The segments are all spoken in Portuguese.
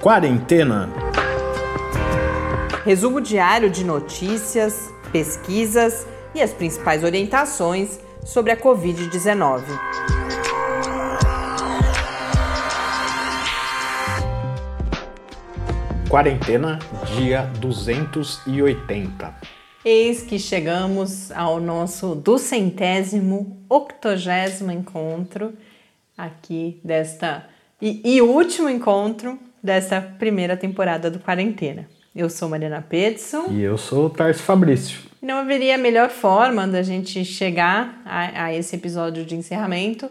Quarentena. Resumo diário de notícias, pesquisas e as principais orientações sobre a Covid-19. Quarentena, dia 280. Eis que chegamos ao nosso duzentésimo, octogésimo encontro aqui desta e, e último encontro desta primeira temporada do Quarentena. Eu sou Mariana Petson. E eu sou o Tarso Fabrício. Não haveria melhor forma da gente chegar a, a esse episódio de encerramento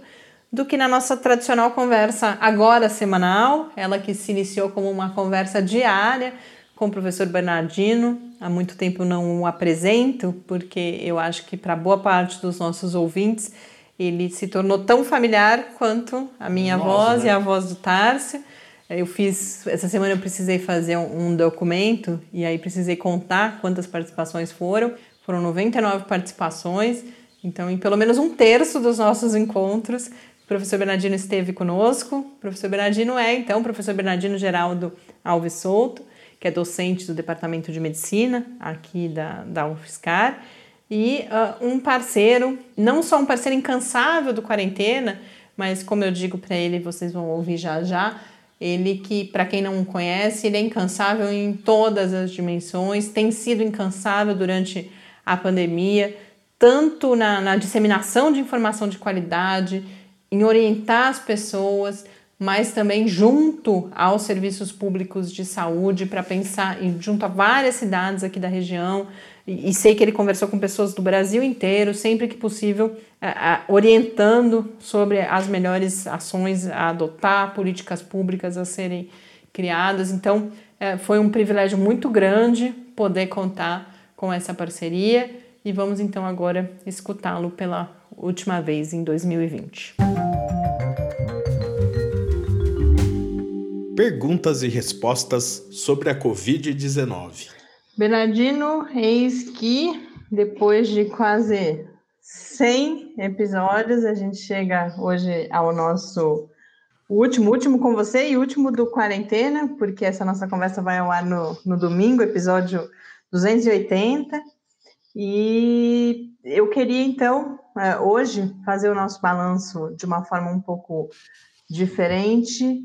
do que na nossa tradicional conversa agora semanal, ela que se iniciou como uma conversa diária com o professor Bernardino. Há muito tempo não o apresento, porque eu acho que para boa parte dos nossos ouvintes ele se tornou tão familiar quanto a minha Nossa, voz né? e a voz do Tárcio. Eu fiz, essa semana eu precisei fazer um, um, documento e aí precisei contar quantas participações foram. Foram 99 participações, então em pelo menos um terço dos nossos encontros, o professor Bernardino esteve conosco. O professor Bernardino é, então, o professor Bernardino Geraldo Alves Souto, que é docente do Departamento de Medicina aqui da, da UFSCar, e uh, um parceiro, não só um parceiro incansável do Quarentena, mas como eu digo para ele, vocês vão ouvir já já, ele que, para quem não conhece, ele é incansável em todas as dimensões, tem sido incansável durante a pandemia, tanto na, na disseminação de informação de qualidade, em orientar as pessoas, mas também junto aos serviços públicos de saúde para pensar, junto a várias cidades aqui da região, e, sei que ele conversou com pessoas do Brasil inteiro, sempre que possível, orientando sobre as melhores ações a adotar, políticas públicas a serem criadas. Então, é, foi um privilégio muito grande poder contar com essa parceria e vamos então agora escutá-lo pela última vez em 2020. Perguntas e respostas sobre a Covid-19. Bernardino, eis que depois de quase 100 episódios, a gente chega hoje ao nosso último, último com você e último do quarentena, porque essa nossa conversa vai ao ar no, no domingo, episódio 280. E eu queria então, é, hoje, fazer o nosso balanço de uma forma um pouco diferente,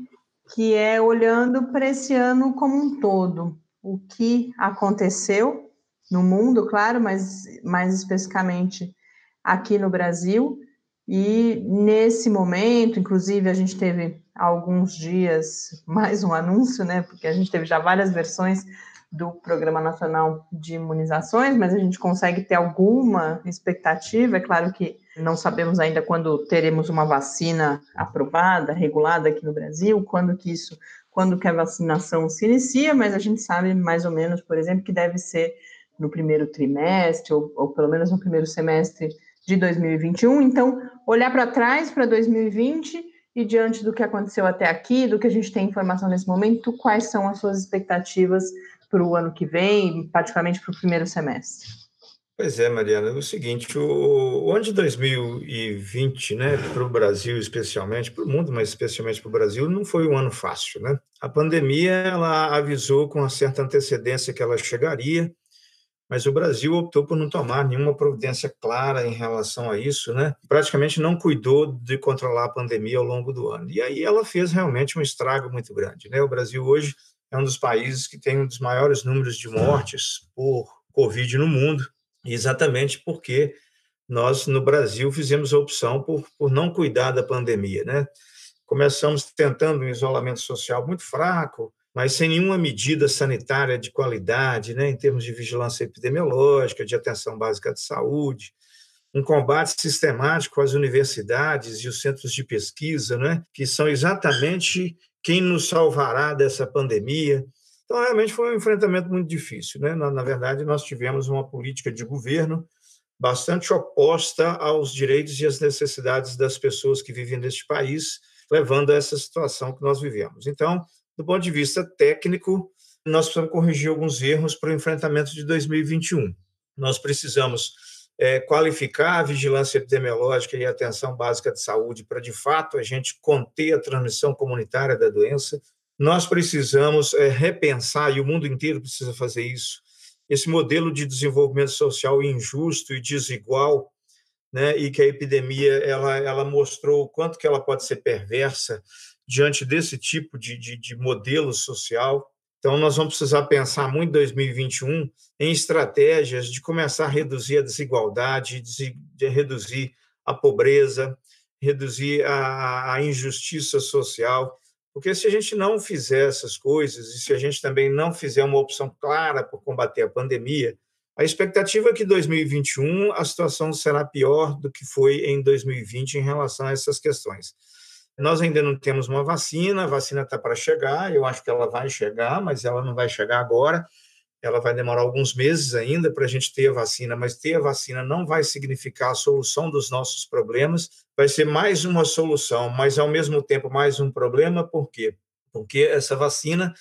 que é olhando para esse ano como um todo o que aconteceu no mundo, claro, mas mais especificamente aqui no Brasil. E nesse momento, inclusive, a gente teve alguns dias mais um anúncio, né? Porque a gente teve já várias versões do Programa Nacional de Imunizações, mas a gente consegue ter alguma expectativa. É claro que não sabemos ainda quando teremos uma vacina aprovada, regulada aqui no Brasil, quando que isso quando que a vacinação se inicia, mas a gente sabe mais ou menos, por exemplo, que deve ser no primeiro trimestre, ou, ou pelo menos no primeiro semestre de 2021. Então, olhar para trás, para 2020, e diante do que aconteceu até aqui, do que a gente tem informação nesse momento, quais são as suas expectativas para o ano que vem, particularmente para o primeiro semestre? Pois é, Mariana, é o seguinte, o, o ano de 2020, né, para o Brasil especialmente, para o mundo, mas especialmente para o Brasil, não foi um ano fácil, né? A pandemia, ela avisou com uma certa antecedência que ela chegaria, mas o Brasil optou por não tomar nenhuma providência clara em relação a isso, né? Praticamente não cuidou de controlar a pandemia ao longo do ano. E aí ela fez realmente um estrago muito grande, né? O Brasil hoje é um dos países que tem um dos maiores números de mortes por Covid no mundo exatamente porque nós, no Brasil, fizemos a opção por, por não cuidar da pandemia. Né? Começamos tentando um isolamento social muito fraco, mas sem nenhuma medida sanitária de qualidade, né, em termos de vigilância epidemiológica, de atenção básica de saúde, um combate sistemático às universidades e os centros de pesquisa, né, que são exatamente quem nos salvará dessa pandemia. Então, realmente foi um enfrentamento muito difícil. Né? Na, na verdade, nós tivemos uma política de governo bastante oposta aos direitos e às necessidades das pessoas que vivem neste país, levando a essa situação que nós vivemos. Então, do ponto de vista técnico, nós precisamos corrigir alguns erros para o enfrentamento de 2021. Nós precisamos é, qualificar a vigilância epidemiológica e a atenção básica de saúde para, de fato, a gente conter a transmissão comunitária da doença nós precisamos é, repensar, e o mundo inteiro precisa fazer isso, esse modelo de desenvolvimento social injusto e desigual, né, e que a epidemia ela, ela mostrou o quanto que ela pode ser perversa diante desse tipo de, de, de modelo social. Então, nós vamos precisar pensar muito em 2021 em estratégias de começar a reduzir a desigualdade, de, reduzir a pobreza, reduzir a, a injustiça social, porque se a gente não fizer essas coisas e se a gente também não fizer uma opção clara por combater a pandemia, a expectativa é que em 2021 a situação será pior do que foi em 2020 em relação a essas questões. Nós ainda não temos uma vacina, a vacina está para chegar, eu acho que ela vai chegar, mas ela não vai chegar agora ela vai demorar alguns meses ainda para a gente ter a vacina, mas ter a vacina não vai significar a solução dos nossos problemas, vai ser mais uma solução, mas ao mesmo tempo mais um problema, por quê? Porque essa vacina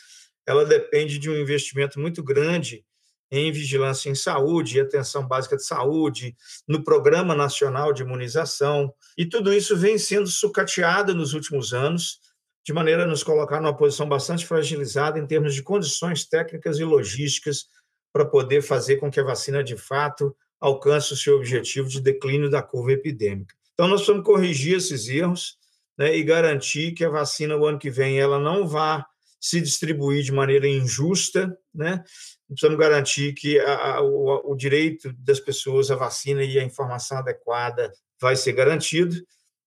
ela depende de um investimento muito grande em vigilância em saúde, atenção básica de saúde, no Programa Nacional de Imunização, e tudo isso vem sendo sucateado nos últimos anos de maneira a nos colocar numa posição bastante fragilizada em termos de condições técnicas e logísticas para poder fazer com que a vacina, de fato, alcance o seu objetivo de declínio da curva epidêmica. Então, nós precisamos corrigir esses erros né, e garantir que a vacina, o ano que vem, ela não vá se distribuir de maneira injusta, né? Precisamos garantir que a, a, o, o direito das pessoas à vacina e à informação adequada vai ser garantido.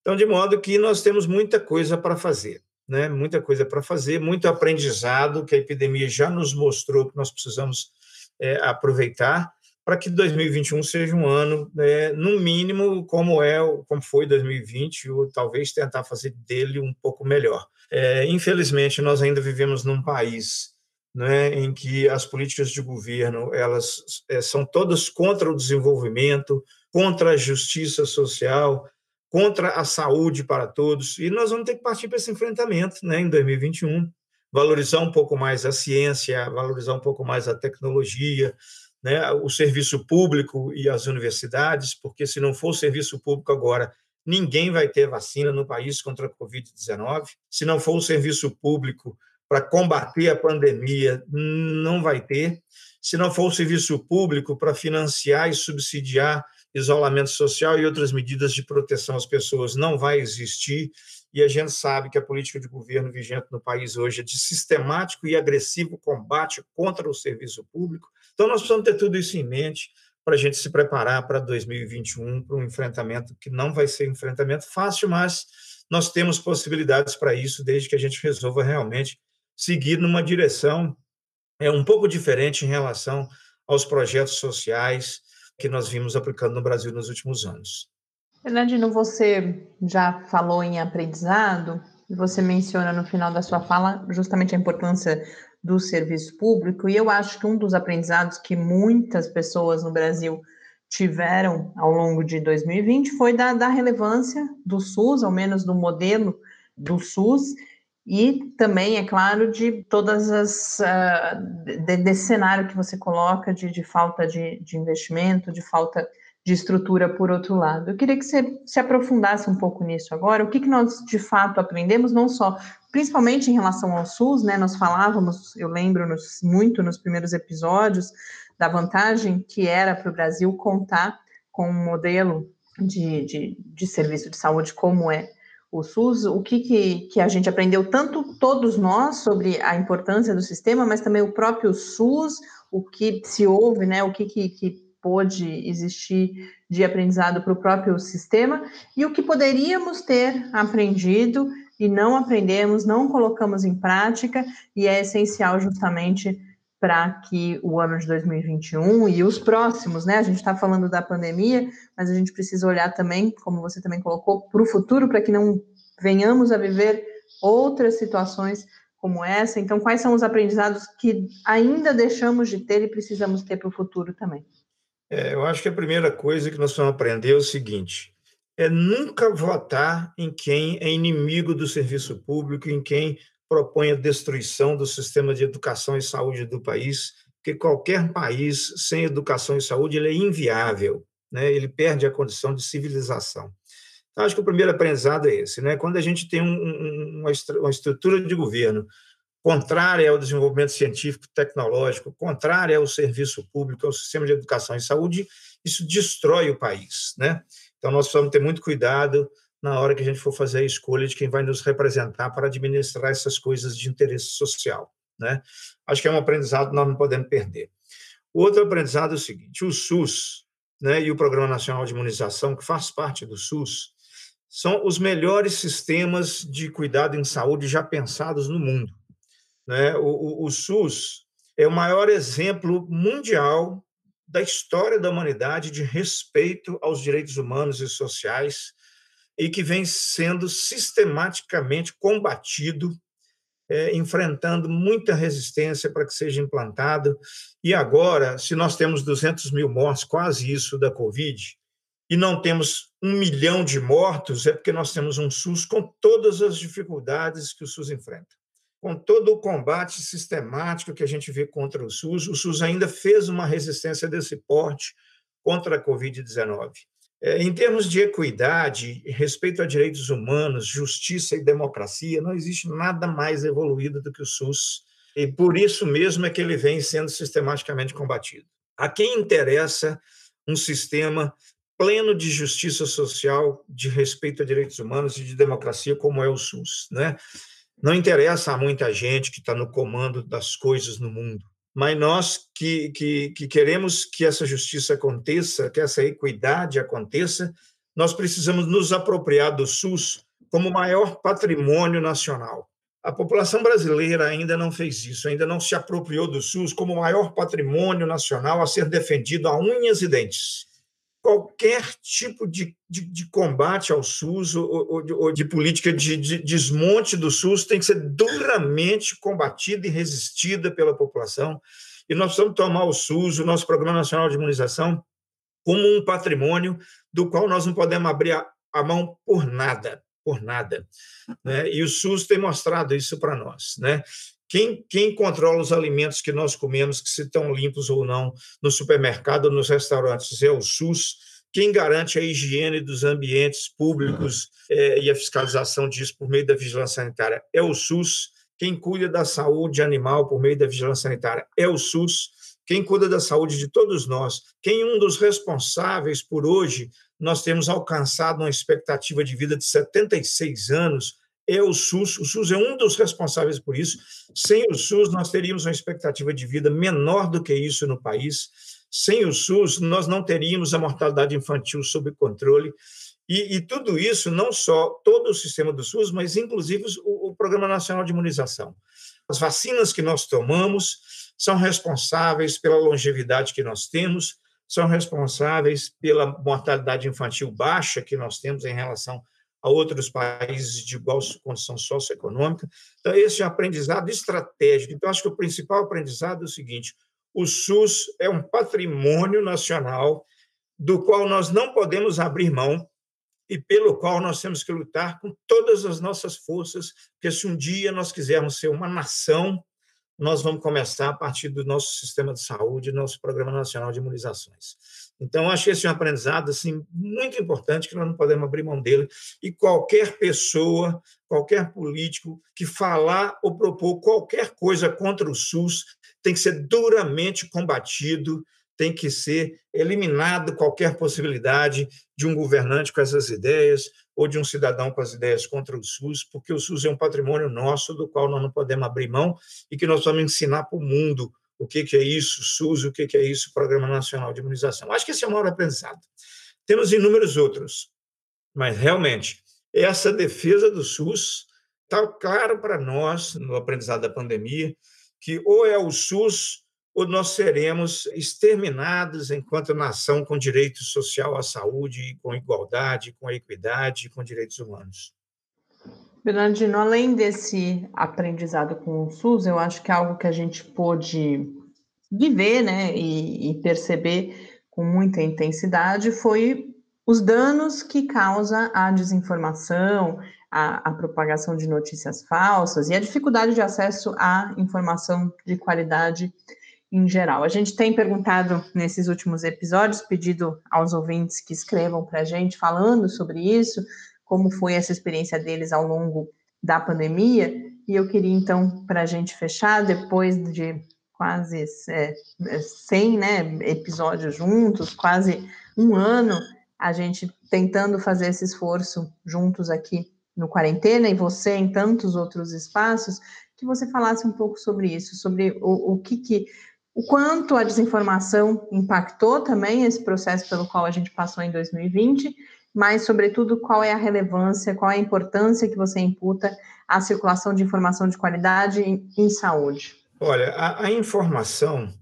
Então, de modo que nós temos muita coisa para fazer né? muita coisa para fazer, muito aprendizado que a epidemia já nos mostrou que nós precisamos é, aproveitar para que 2021 seja um ano, é, no mínimo, como é, como foi 2020, ou talvez tentar fazer dele um pouco melhor. É, infelizmente, nós ainda vivemos num país né, em que as políticas de governo elas é, são todas contra o desenvolvimento, contra a justiça social, contra a saúde para todos. E nós vamos ter que partir para esse enfrentamento né, em 2021, valorizar um pouco mais a ciência, valorizar um pouco mais a tecnologia, né, o serviço público e as universidades, porque se não for o serviço público agora, ninguém vai ter vacina no país contra a Covid-19. Se não for o serviço público para combater a pandemia, não vai ter. Se não for o serviço público para financiar e subsidiar isolamento social e outras medidas de proteção às pessoas não vai existir, e a gente sabe que a política de governo vigente no país hoje é de sistemático e agressivo combate contra o serviço público. Então, nós precisamos ter tudo isso em mente para a gente se preparar para 2021, para um enfrentamento que não vai ser um enfrentamento fácil, mas nós temos possibilidades para isso, desde que a gente resolva realmente seguir numa direção é um pouco diferente em relação aos projetos sociais que nós vimos aplicando no Brasil nos últimos anos. Fernandino, você já falou em aprendizado, e você menciona no final da sua fala justamente a importância do serviço público, e eu acho que um dos aprendizados que muitas pessoas no Brasil tiveram ao longo de 2020 foi da, da relevância do SUS, ao menos do modelo do SUS, e também, é claro, de todas as uh, de, desse cenário que você coloca de, de falta de, de, investimento, de falta de estrutura por outro lado. Eu queria que você se aprofundasse um pouco nisso agora. O que, que nós de fato aprendemos, não só, principalmente em relação ao SUS, né? Nós falávamos, eu lembro nos, muito nos primeiros episódios, da vantagem que era para o Brasil contar com um modelo de, de, de serviço de saúde como é o SUS, o que, que, que, a gente aprendeu, tanto todos nós, sobre a importância do sistema, mas também o próprio SUS, o que se houve, né, o que, que, que pôde existir de aprendizado para o próprio sistema, e o que poderíamos ter aprendido e não aprendemos, não colocamos em prática, e é essencial justamente para que o ano de 2021 e os próximos, né? A gente está falando da pandemia, mas a gente precisa olhar também, como você também colocou, para o futuro, para que não venhamos a viver outras situações como essa. Então, quais são os aprendizados que ainda deixamos de ter e precisamos ter para o futuro também? É, eu acho que a primeira coisa que nós vamos aprender é o seguinte: é nunca votar em quem é inimigo do serviço público, em quem propõe a destruição do sistema de educação e saúde do país, porque qualquer país sem educação e saúde ele é inviável, né? ele perde a condição de civilização. Então, acho que o primeiro aprendizado é esse. Né? Quando a gente tem um, uma, uma estrutura de governo contrária ao desenvolvimento científico tecnológico, contrária ao serviço público, ao sistema de educação e saúde, isso destrói o país, né? Então nós precisamos ter muito cuidado na hora que a gente for fazer a escolha de quem vai nos representar para administrar essas coisas de interesse social, né? Acho que é um aprendizado que nós não podemos perder. O outro aprendizado é o seguinte: o SUS, né, e o Programa Nacional de Imunização, que faz parte do SUS, são os melhores sistemas de cuidado em saúde já pensados no mundo. Né? O, o, o SUS é o maior exemplo mundial da história da humanidade de respeito aos direitos humanos e sociais e que vem sendo sistematicamente combatido, é, enfrentando muita resistência para que seja implantado. E agora, se nós temos 200 mil mortes, quase isso da Covid, e não temos um milhão de mortos, é porque nós temos um SUS com todas as dificuldades que o SUS enfrenta com todo o combate sistemático que a gente vê contra o SUS, o SUS ainda fez uma resistência desse porte contra a Covid-19. É, em termos de equidade, respeito a direitos humanos, justiça e democracia, não existe nada mais evoluído do que o SUS, e por isso mesmo é que ele vem sendo sistematicamente combatido. A quem interessa um sistema pleno de justiça social, de respeito a direitos humanos e de democracia, como é o SUS, né? Não interessa a muita gente que está no comando das coisas no mundo, mas nós que, que, que queremos que essa justiça aconteça, que essa equidade aconteça, nós precisamos nos apropriar do SUS como maior patrimônio nacional. A população brasileira ainda não fez isso, ainda não se apropriou do SUS como maior patrimônio nacional a ser defendido a unhas e dentes qualquer tipo de, de, de, combate ao SUS ou, ou, ou de política de, de, desmonte do SUS tem que ser duramente combatida e resistida pela população. E nós precisamos tomar o SUS, o nosso Programa Nacional de Imunização, como um patrimônio do qual nós não podemos abrir a, a mão por nada, por nada. Né? E o SUS tem mostrado isso para nós. Né? Quem, quem controla os alimentos que nós comemos, que se estão limpos ou não, no supermercado nos restaurantes, é o SUS. Quem garante a higiene dos ambientes públicos é, e a fiscalização disso por meio da vigilância sanitária é o SUS. Quem cuida da saúde animal por meio da vigilância sanitária é o SUS. Quem cuida da saúde de todos nós, quem um dos responsáveis por hoje nós temos alcançado uma expectativa de vida de 76 anos é o SUS. O SUS é um dos responsáveis por isso. Sem o SUS, nós teríamos uma expectativa de vida menor do que isso no país. Sem o SUS, nós não teríamos a mortalidade infantil sob controle. E, e tudo isso, não só todo o sistema do SUS, mas inclusive o, o Programa Nacional de Imunização. As vacinas que nós tomamos são responsáveis pela longevidade que nós temos, são responsáveis pela mortalidade infantil baixa que nós temos em relação a outros países de igual condição socioeconômica. Então, esse é um aprendizado estratégico. Então, acho que o principal aprendizado é o seguinte: o SUS é um patrimônio nacional do qual nós não podemos abrir mão e pelo qual nós temos que lutar com todas as nossas forças, porque se um dia nós quisermos ser uma nação, nós vamos começar a partir do nosso sistema de saúde, nosso Programa Nacional de Imunizações. Então, acho esse um aprendizado assim, muito importante que nós não podemos abrir mão dele. E qualquer pessoa, qualquer político que falar ou propor qualquer coisa contra o SUS tem que ser duramente combatido, tem que ser eliminado qualquer possibilidade de um governante com essas ideias ou de um cidadão com as ideias contra o SUS, porque o SUS é um patrimônio nosso do qual nós não podemos abrir mão e que nós vamos ensinar para o mundo o que, é isso, SUS, o que, que é isso, Programa Nacional de Imunização. Acho que esse é o maior aprendizado. Temos inúmeros outros, mas realmente, essa defesa do SUS está claro para nós, no aprendizado da pandemia, que ou é o SUS ou nós seremos exterminados enquanto nação com direito social à saúde, com igualdade, com equidade, com direitos humanos. Bernardino, além desse aprendizado com o SUS, eu acho que é algo que a gente pôde viver né, e, e perceber com muita intensidade foi os danos que causa a desinformação, a, a, propagação de notícias falsas e a dificuldade de acesso à informação de qualidade em geral. A gente tem perguntado nesses últimos episódios, pedido aos ouvintes que escrevam para a gente falando sobre isso, como foi essa experiência deles ao longo da pandemia. E eu queria, então, para a gente fechar, depois de quase é, 100 né, episódios juntos, quase um ano, a gente tentando fazer esse esforço juntos aqui no Quarentena e você em tantos outros espaços, que você falasse um pouco sobre isso, sobre o, o que, que o quanto a desinformação impactou também esse processo pelo qual a gente passou em 2020, mas, sobretudo, qual é a relevância, qual é a importância que você imputa à circulação de informação de qualidade em, em saúde? Olha, a, a informação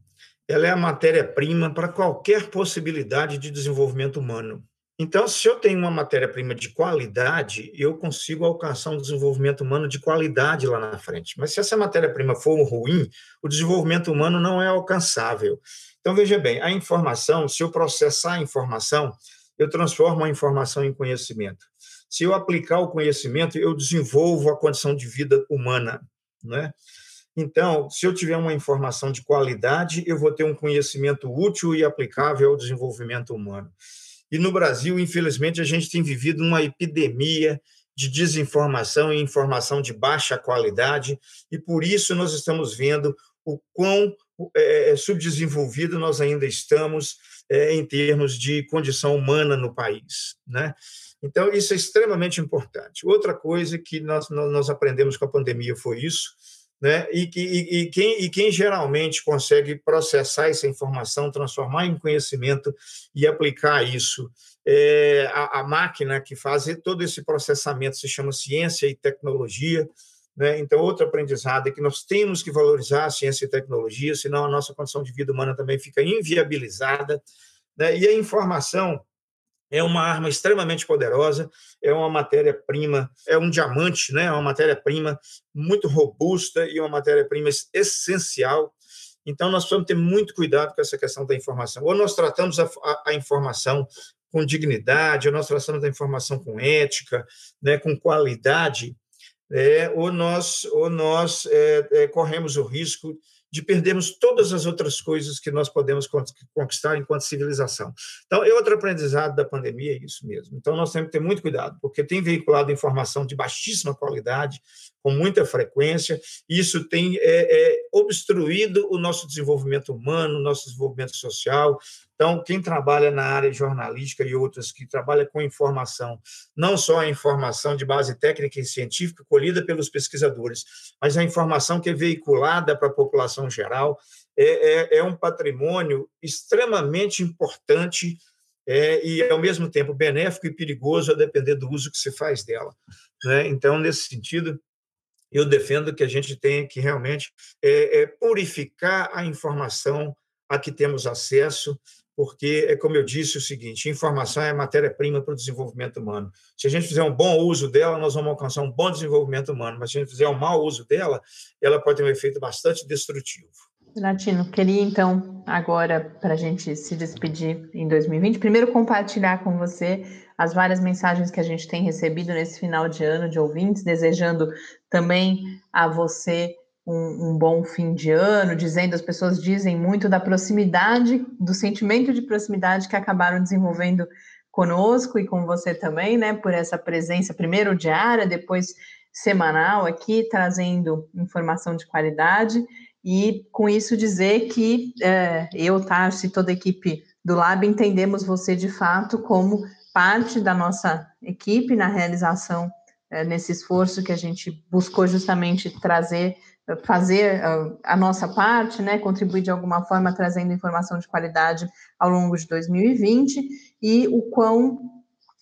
ela é a matéria-prima para qualquer possibilidade de desenvolvimento humano. Então, se eu tenho uma matéria-prima de qualidade, eu consigo alcançar um desenvolvimento humano de qualidade lá na frente. Mas se essa matéria-prima for ruim, o desenvolvimento humano não é alcançável. Então, veja bem, a informação, se eu processar a informação, eu transformo a informação em conhecimento. Se eu aplicar o conhecimento, eu desenvolvo a condição de vida humana, né? Então, se eu tiver uma informação de qualidade, eu vou ter um conhecimento útil e aplicável ao desenvolvimento humano. E no Brasil, infelizmente, a gente tem vivido uma epidemia de desinformação e informação de baixa qualidade, e por isso nós estamos vendo o quão é, é, subdesenvolvido nós ainda estamos é, em termos de condição humana no país. Né? Então, isso é extremamente importante. Outra coisa que nós, nós aprendemos com a pandemia foi isso, né? E, e, e, quem, e quem geralmente consegue processar essa informação, transformar em conhecimento e aplicar isso, é a, a máquina que faz todo esse processamento se chama ciência e tecnologia. Né? Então, outro aprendizado é que nós temos que valorizar a ciência e tecnologia, senão a nossa condição de vida humana também fica inviabilizada. Né? E a informação é uma arma extremamente poderosa, é uma matéria-prima, é um diamante, né? é uma matéria-prima muito robusta e uma matéria-prima essencial. Então, nós precisamos ter muito cuidado com essa questão da informação. Ou nós tratamos a, a, a informação com dignidade, ou nós tratamos a informação com ética, né, com qualidade, é, ou nós, ou nós é, é, corremos o risco de perdermos todas as outras coisas que nós podemos conquistar enquanto civilização. Então, é outro aprendizado da pandemia, é isso mesmo. Então, nós temos que ter muito cuidado, porque tem veiculado informação de baixíssima qualidade, com muita frequência, e isso tem é, é, obstruído o nosso desenvolvimento humano, o nosso desenvolvimento social. Então, quem trabalha na área jornalística e outras que trabalha com informação, não só a informação de base técnica e científica colhida pelos pesquisadores, mas a informação que é veiculada para a população geral, é, é, é um patrimônio extremamente importante é, e, ao mesmo tempo, benéfico e perigoso a depender do uso que se faz dela. Né? Então, nesse sentido, eu defendo que a gente tenha que realmente é, é, purificar a informação a que temos acesso, porque é como eu disse o seguinte: informação é matéria-prima para o desenvolvimento humano. Se a gente fizer um bom uso dela, nós vamos alcançar um bom desenvolvimento humano, mas se a gente fizer um mau uso dela, ela pode ter um efeito bastante destrutivo. Latino, queria então, agora, para a gente se despedir em 2020, primeiro compartilhar com você as várias mensagens que a gente tem recebido nesse final de ano de ouvintes, desejando também a você um, um, bom fim de ano, dizendo, as pessoas dizem muito da proximidade, do sentimento de proximidade que acabaram desenvolvendo conosco e com você também, né, por essa presença, primeiro diária, depois semanal aqui, trazendo informação de qualidade, e com isso dizer que é, eu, Tarso e toda a equipe do Lab entendemos você de fato como parte da nossa equipe na realização é, nesse esforço que a gente buscou justamente trazer, fazer a nossa parte, né, contribuir de alguma forma trazendo informação de qualidade ao longo de 2020 e o quão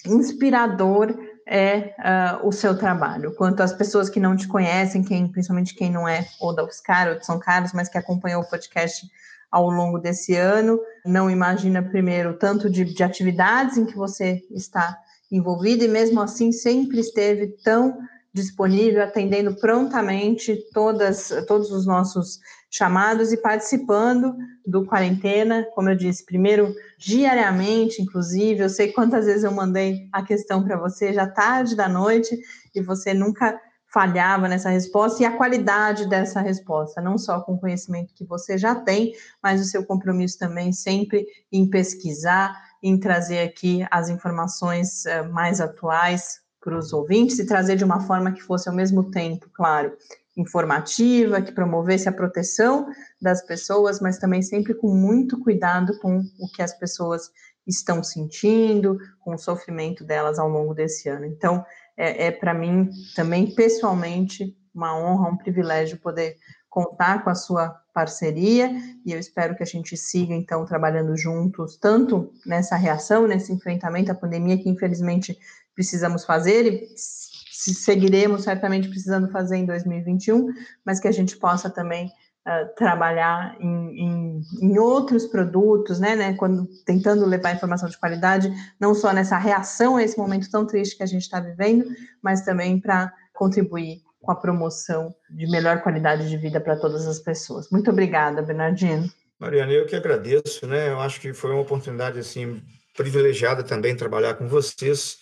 inspirador é uh, o seu trabalho, quanto as pessoas que não te conhecem, quem, principalmente quem não é ou da UFSCar ou de São Carlos, mas que acompanhou o podcast ao longo desse ano, não imagina primeiro tanto de, de atividades em que você está envolvido e mesmo assim sempre esteve tão disponível, atendendo prontamente todas, todos os nossos chamados e participando do quarentena, como eu disse, primeiro diariamente, inclusive, eu sei quantas vezes eu mandei a questão para você já tarde da noite e você nunca falhava nessa resposta e a qualidade dessa resposta, não só com o conhecimento que você já tem, mas o seu compromisso também sempre em pesquisar, em trazer aqui as informações eh, mais atuais para os ouvintes e trazer de uma forma que fosse ao mesmo tempo, claro, informativa, que promovesse a proteção das pessoas, mas também sempre com muito cuidado com o que as pessoas estão sentindo, com o sofrimento delas ao longo desse ano. Então, é, é para mim também pessoalmente uma honra, um privilégio poder contar com a sua parceria e eu espero que a gente siga então trabalhando juntos, tanto nessa reação, nesse enfrentamento à pandemia que infelizmente precisamos fazer e seguiremos certamente precisando fazer em 2021, mas que a gente possa também uh, trabalhar em, em, em, outros produtos, né, né, quando tentando levar informação de qualidade, não só nessa reação a esse momento tão triste que a gente está vivendo, mas também para contribuir com a promoção de melhor qualidade de vida para todas as pessoas. Muito obrigada, Bernardino. Mariana, eu que agradeço, né? Eu acho que foi uma oportunidade assim privilegiada também trabalhar com vocês,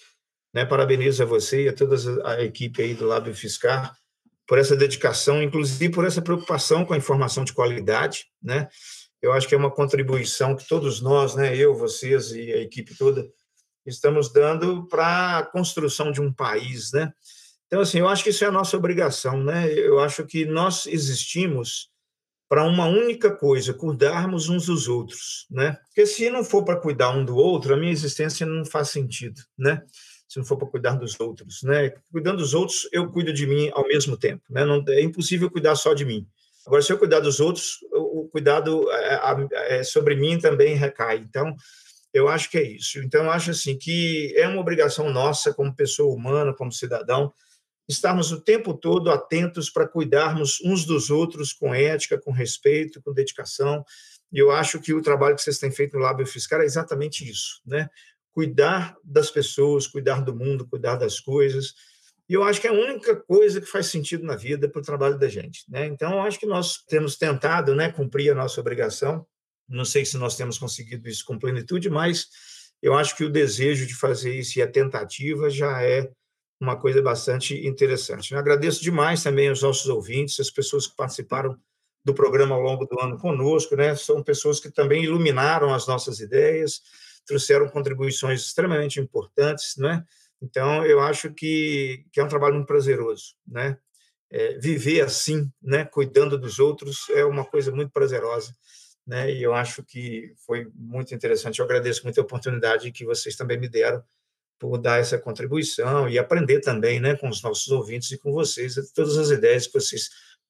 né? Parabenizo a você e a toda a equipe aí do Lab Fiscar por essa dedicação, inclusive por essa preocupação com a informação de qualidade, né? Eu acho que é uma contribuição que todos nós, né, eu, vocês e a equipe toda, estamos dando para a construção de um país, né? Então, assim, eu acho que isso é a nossa obrigação, né? Eu acho que nós existimos para uma única coisa, cuidarmos uns dos outros, né? Porque se não for para cuidar um do outro, a minha existência não faz sentido, né? Se não for para cuidar dos outros, né? Cuidando dos outros, eu cuido de mim ao mesmo tempo, né? Não é impossível cuidar só de mim. Agora, se eu cuidar dos outros, o cuidado é, é, sobre mim também recai. Então, eu acho que é isso. Então, eu acho assim que é uma obrigação nossa, como pessoa humana, como cidadão, estarmos o tempo todo atentos para cuidarmos uns dos outros com ética, com respeito, com dedicação. E eu acho que o trabalho que vocês têm feito no Lábio Fiscal é exatamente isso, né? Cuidar das pessoas, cuidar do mundo, cuidar das coisas. E eu acho que é a única coisa que faz sentido na vida para o trabalho da gente, né? Então, eu acho que nós temos tentado, né, cumprir a nossa obrigação. Não sei se nós temos conseguido isso com plenitude, mas eu acho que o desejo de fazer isso e a tentativa já é uma coisa bastante interessante. Eu agradeço demais também aos nossos ouvintes, as pessoas que participaram do programa ao longo do ano conosco, né? São pessoas que também iluminaram as nossas ideias, trouxeram contribuições extremamente importantes, né? Então, eu acho que, que é um trabalho muito prazeroso, né? É, viver assim, né? Cuidando dos outros é uma coisa muito prazerosa, né? E eu acho que foi muito interessante. Eu agradeço muito a oportunidade que vocês também me deram por dar essa contribuição e aprender também né, com os nossos ouvintes e com vocês, todas as ideias que vocês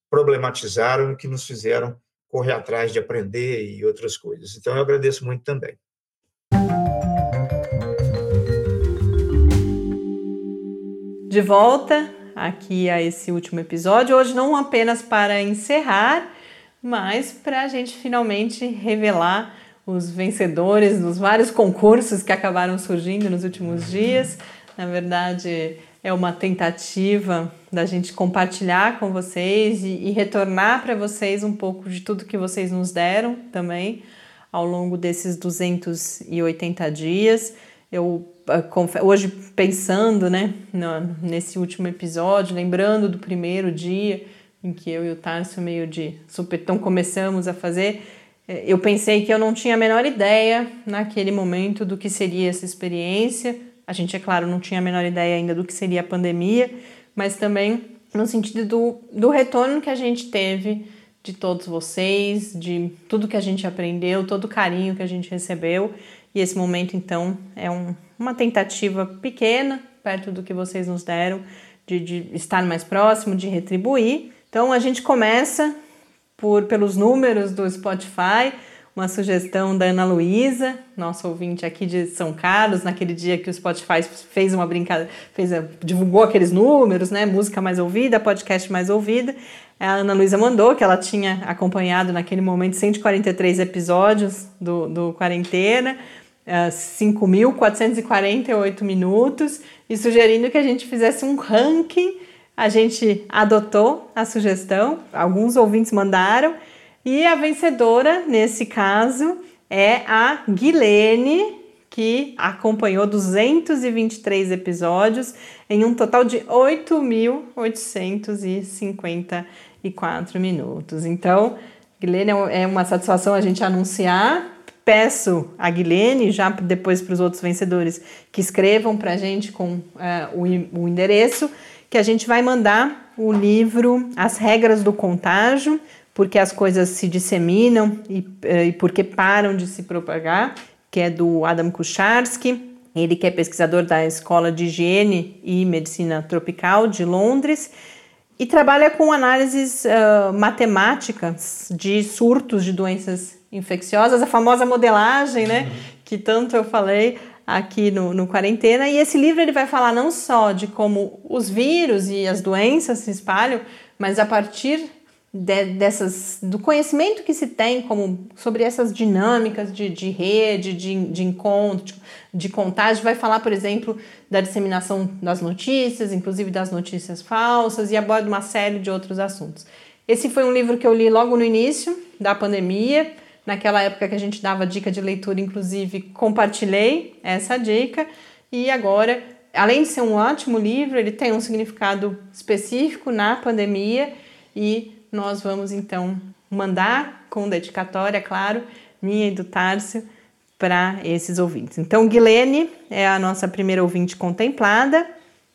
problematizaram e que nos fizeram correr atrás de aprender e outras coisas. Então, eu agradeço muito também. De volta aqui a esse último episódio, hoje não apenas para encerrar, mas para a gente finalmente revelar os vencedores dos vários concursos que acabaram surgindo nos últimos dias. Na verdade, é uma tentativa da gente compartilhar com vocês e, e retornar para vocês um pouco de tudo que vocês nos deram também ao longo desses 280 dias. Eu ah, hoje pensando, né, nesse último episódio, lembrando do primeiro dia em que eu e o Tarso meio de supetão começamos a fazer, eu pensei que eu não tinha a menor ideia naquele momento do que seria essa experiência. A gente, é claro, não tinha a menor ideia ainda do que seria a pandemia, mas também no sentido do, do retorno que a gente teve de todos vocês, de tudo que a gente aprendeu, todo o carinho que a gente recebeu. E esse momento, então, é um, uma tentativa pequena, perto do que vocês nos deram, de, de estar mais próximo, de retribuir. Então, a gente começa por, pelos números do Spotify, uma sugestão da Ana Luísa, nosso ouvinte aqui de São Carlos, naquele dia que o Spotify fez uma brincadeira, fez, divulgou aqueles números, né? Música mais ouvida, podcast mais ouvida. A Ana Luísa mandou que ela tinha acompanhado naquele momento 143 episódios do, do Quarentena, uh, 5.448 minutos, e sugerindo que a gente fizesse um ranking a gente adotou a sugestão, alguns ouvintes mandaram, e a vencedora, nesse caso, é a Guilene, que acompanhou 223 episódios em um total de 8.854 minutos. Então, Guilene, é uma satisfação a gente anunciar peço a Guilene, já depois para os outros vencedores, que escrevam para a gente com uh, o, o endereço, que a gente vai mandar o livro As Regras do Contágio, porque as coisas se disseminam e, uh, e porque param de se propagar, que é do Adam Kucharski, ele que é pesquisador da Escola de Higiene e Medicina Tropical de Londres e trabalha com análises uh, matemáticas de surtos de doenças infecciosas, a famosa modelagem, né, que tanto eu falei aqui no, no Quarentena. E esse livro ele vai falar não só de como os vírus e as doenças se espalham, mas a partir de, dessas, do conhecimento que se tem como, sobre essas dinâmicas de, de rede, de, de encontro, de, contágio, vai falar, por exemplo, da disseminação das notícias, inclusive das notícias falsas, e aborda uma série de outros assuntos. Esse foi um livro que eu li logo no início da pandemia, Naquela época que a gente dava dica de leitura, inclusive, compartilhei essa dica. E agora, além de ser um ótimo livro, ele tem um significado específico na pandemia e nós vamos então mandar com dedicatória, claro, minha e do Tárcio, para esses ouvintes. Então, Guilene é a nossa primeira ouvinte contemplada.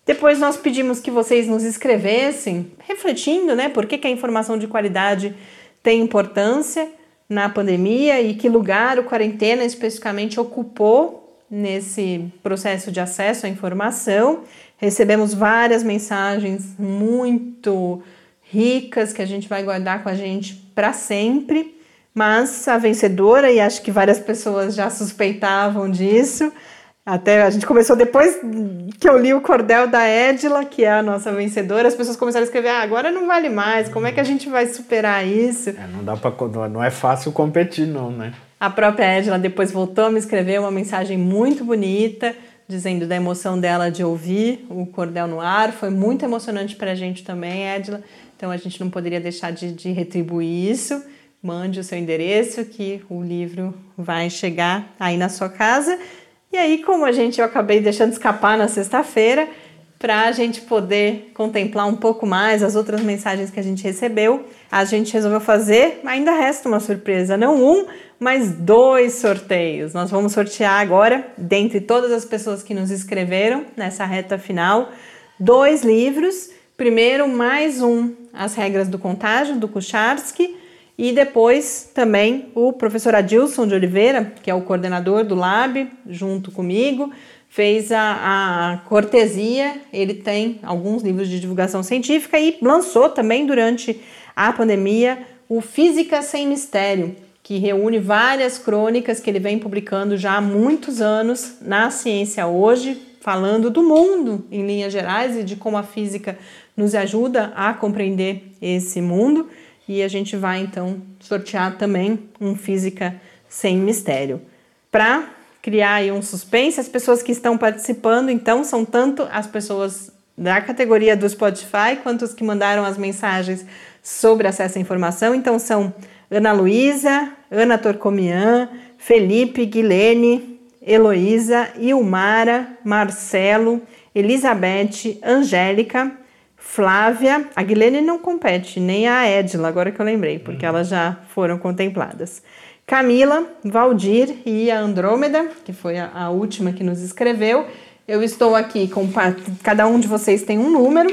Depois nós pedimos que vocês nos escrevessem, refletindo, né, por que, que a informação de qualidade tem importância na pandemia e que lugar o quarentena especificamente ocupou nesse processo de acesso à informação. Recebemos várias mensagens muito ricas que a gente vai guardar com a gente para sempre. Mas a vencedora, e acho que várias pessoas já suspeitavam disso, até a gente começou depois que eu li o cordel da Edila, que é a nossa vencedora, as pessoas começaram a escrever: ah, agora não vale mais, como é que a gente vai superar isso? É, não dá para não é fácil competir não, né? A própria Edila depois voltou a me escrever uma mensagem muito bonita, dizendo da emoção dela de ouvir o cordel no ar, foi muito emocionante para a gente também, Edila. Então a gente não poderia deixar de, de retribuir isso. Mande o seu endereço que o livro vai chegar aí na sua casa. E aí, como a gente eu acabei deixando escapar na sexta-feira, para a gente poder contemplar um pouco mais as outras mensagens que a gente recebeu, a gente resolveu fazer, ainda resta uma surpresa, não um, mas dois sorteios. Nós vamos sortear agora, dentre todas as pessoas que nos escreveram nessa reta final, dois livros. Primeiro, mais um, As Regras do Contágio, do Kucharski, e depois também o professor Adilson de Oliveira, que é o coordenador do Lab, junto comigo, fez a, a, cortesia. Ele tem alguns livros de divulgação científica e lançou também durante a pandemia o Física Sem Mistério, que reúne várias crônicas que ele vem publicando já há muitos anos na ciência hoje, falando do mundo em linhas gerais e de como a física nos ajuda a compreender esse mundo e a gente vai então sortear também um Física Sem Mistério. Para criar aí um suspense, as pessoas que estão participando então são tanto as pessoas da categoria do Spotify quanto os que mandaram as mensagens sobre acesso à informação. Então são Ana Luísa, Ana Torcomian, Felipe, Guilene, Heloísa, Ilmara, Marcelo, Elizabeth, Angélica, Flávia, a Guilene não compete, nem a Edila, agora que eu lembrei, porque uhum. elas já foram contempladas. Camila, Valdir e a Andrômeda, que foi a, a última que nos escreveu. Eu estou aqui com cada um de vocês tem um número.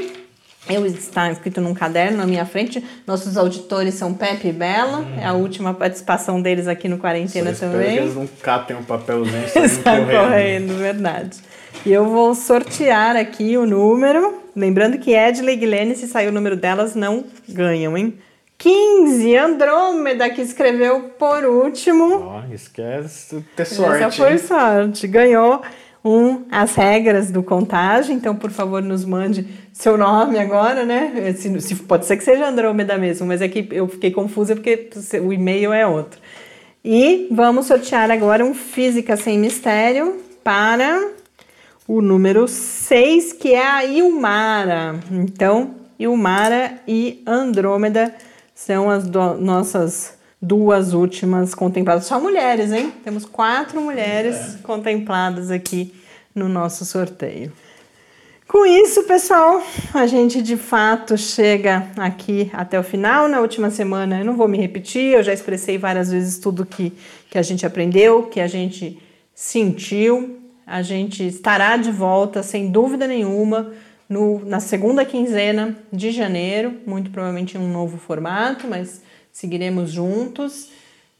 Eu está escrito num caderno na minha frente. Nossos auditores são Pepe e Bela. Hum. É a última participação deles aqui no Quarentena Só também. Eles não catem um papelzinho e correndo. correndo, verdade. E eu vou sortear aqui o número. Lembrando que Edla e Guilene, se sair o número delas, não ganham, hein? 15, Andrômeda, que escreveu por último. Oh, esquece ter sorte. Essa foi hein? sorte. Ganhou um, as regras do contagem. Então, por favor, nos mande seu nome agora, né? Se, se, pode ser que seja Andrômeda mesmo, mas é que eu fiquei confusa porque o e-mail é outro. E vamos sortear agora um Física Sem Mistério para o número 6, que é a Ilmara. Então, Ilmara e Andrômeda são as do, nossas duas últimas contempladas. Só mulheres, hein? Temos quatro mulheres é. contempladas aqui no nosso sorteio. Com isso, pessoal, a gente de fato chega aqui até o final. Na última semana, eu não vou me repetir, eu já expressei várias vezes tudo que, que a gente aprendeu, que a gente sentiu. A gente estará de volta, sem dúvida nenhuma, no, na segunda quinzena de janeiro, muito provavelmente em um novo formato, mas seguiremos juntos.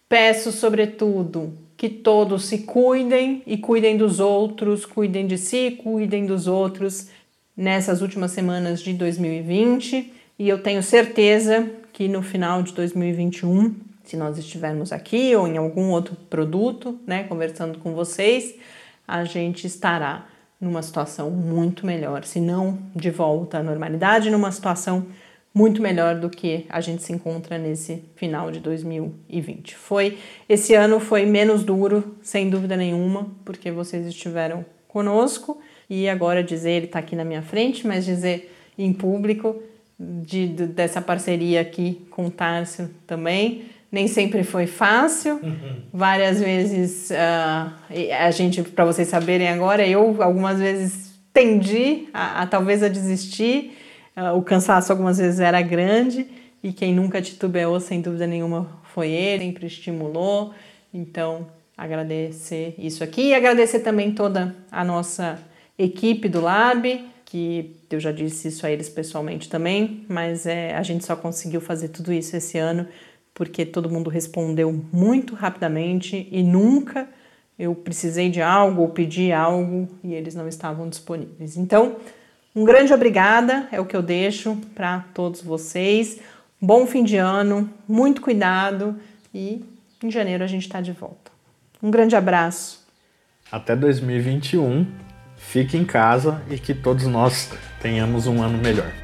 Peço, sobretudo, que todos se cuidem e cuidem dos outros, cuidem de si, cuidem dos outros nessas últimas semanas de 2020 e eu tenho certeza que no final de 2021, se nós estivermos aqui ou em algum outro produto, né, conversando com vocês, a gente estará numa situação muito melhor, se não de volta à normalidade, numa situação muito melhor do que a gente se encontra nesse final de 2020. Foi esse ano foi menos duro, sem dúvida nenhuma, porque vocês estiveram conosco e agora dizer, ele está aqui na minha frente, mas dizer em público de, de, dessa parceria aqui com o Tárcio também. Nem sempre foi fácil, uhum. várias vezes uh, a gente, para vocês saberem agora, eu algumas vezes tendi a, a talvez a desistir, uh, o cansaço algumas vezes era grande e quem nunca titubeou, sem dúvida nenhuma, foi ele, sempre estimulou. Então, agradecer isso aqui e agradecer também toda a nossa equipe do Lab, que eu já disse isso a eles pessoalmente também, mas é, a gente só conseguiu fazer tudo isso esse ano porque todo mundo respondeu muito rapidamente e nunca eu precisei de algo ou pedi algo e eles não estavam disponíveis. Então, um grande obrigada é o que eu deixo para todos vocês. Bom fim de ano, muito cuidado e em janeiro a gente está de volta. Um grande abraço. Até 2021 fique em casa e que todos nós tenhamos um ano melhor.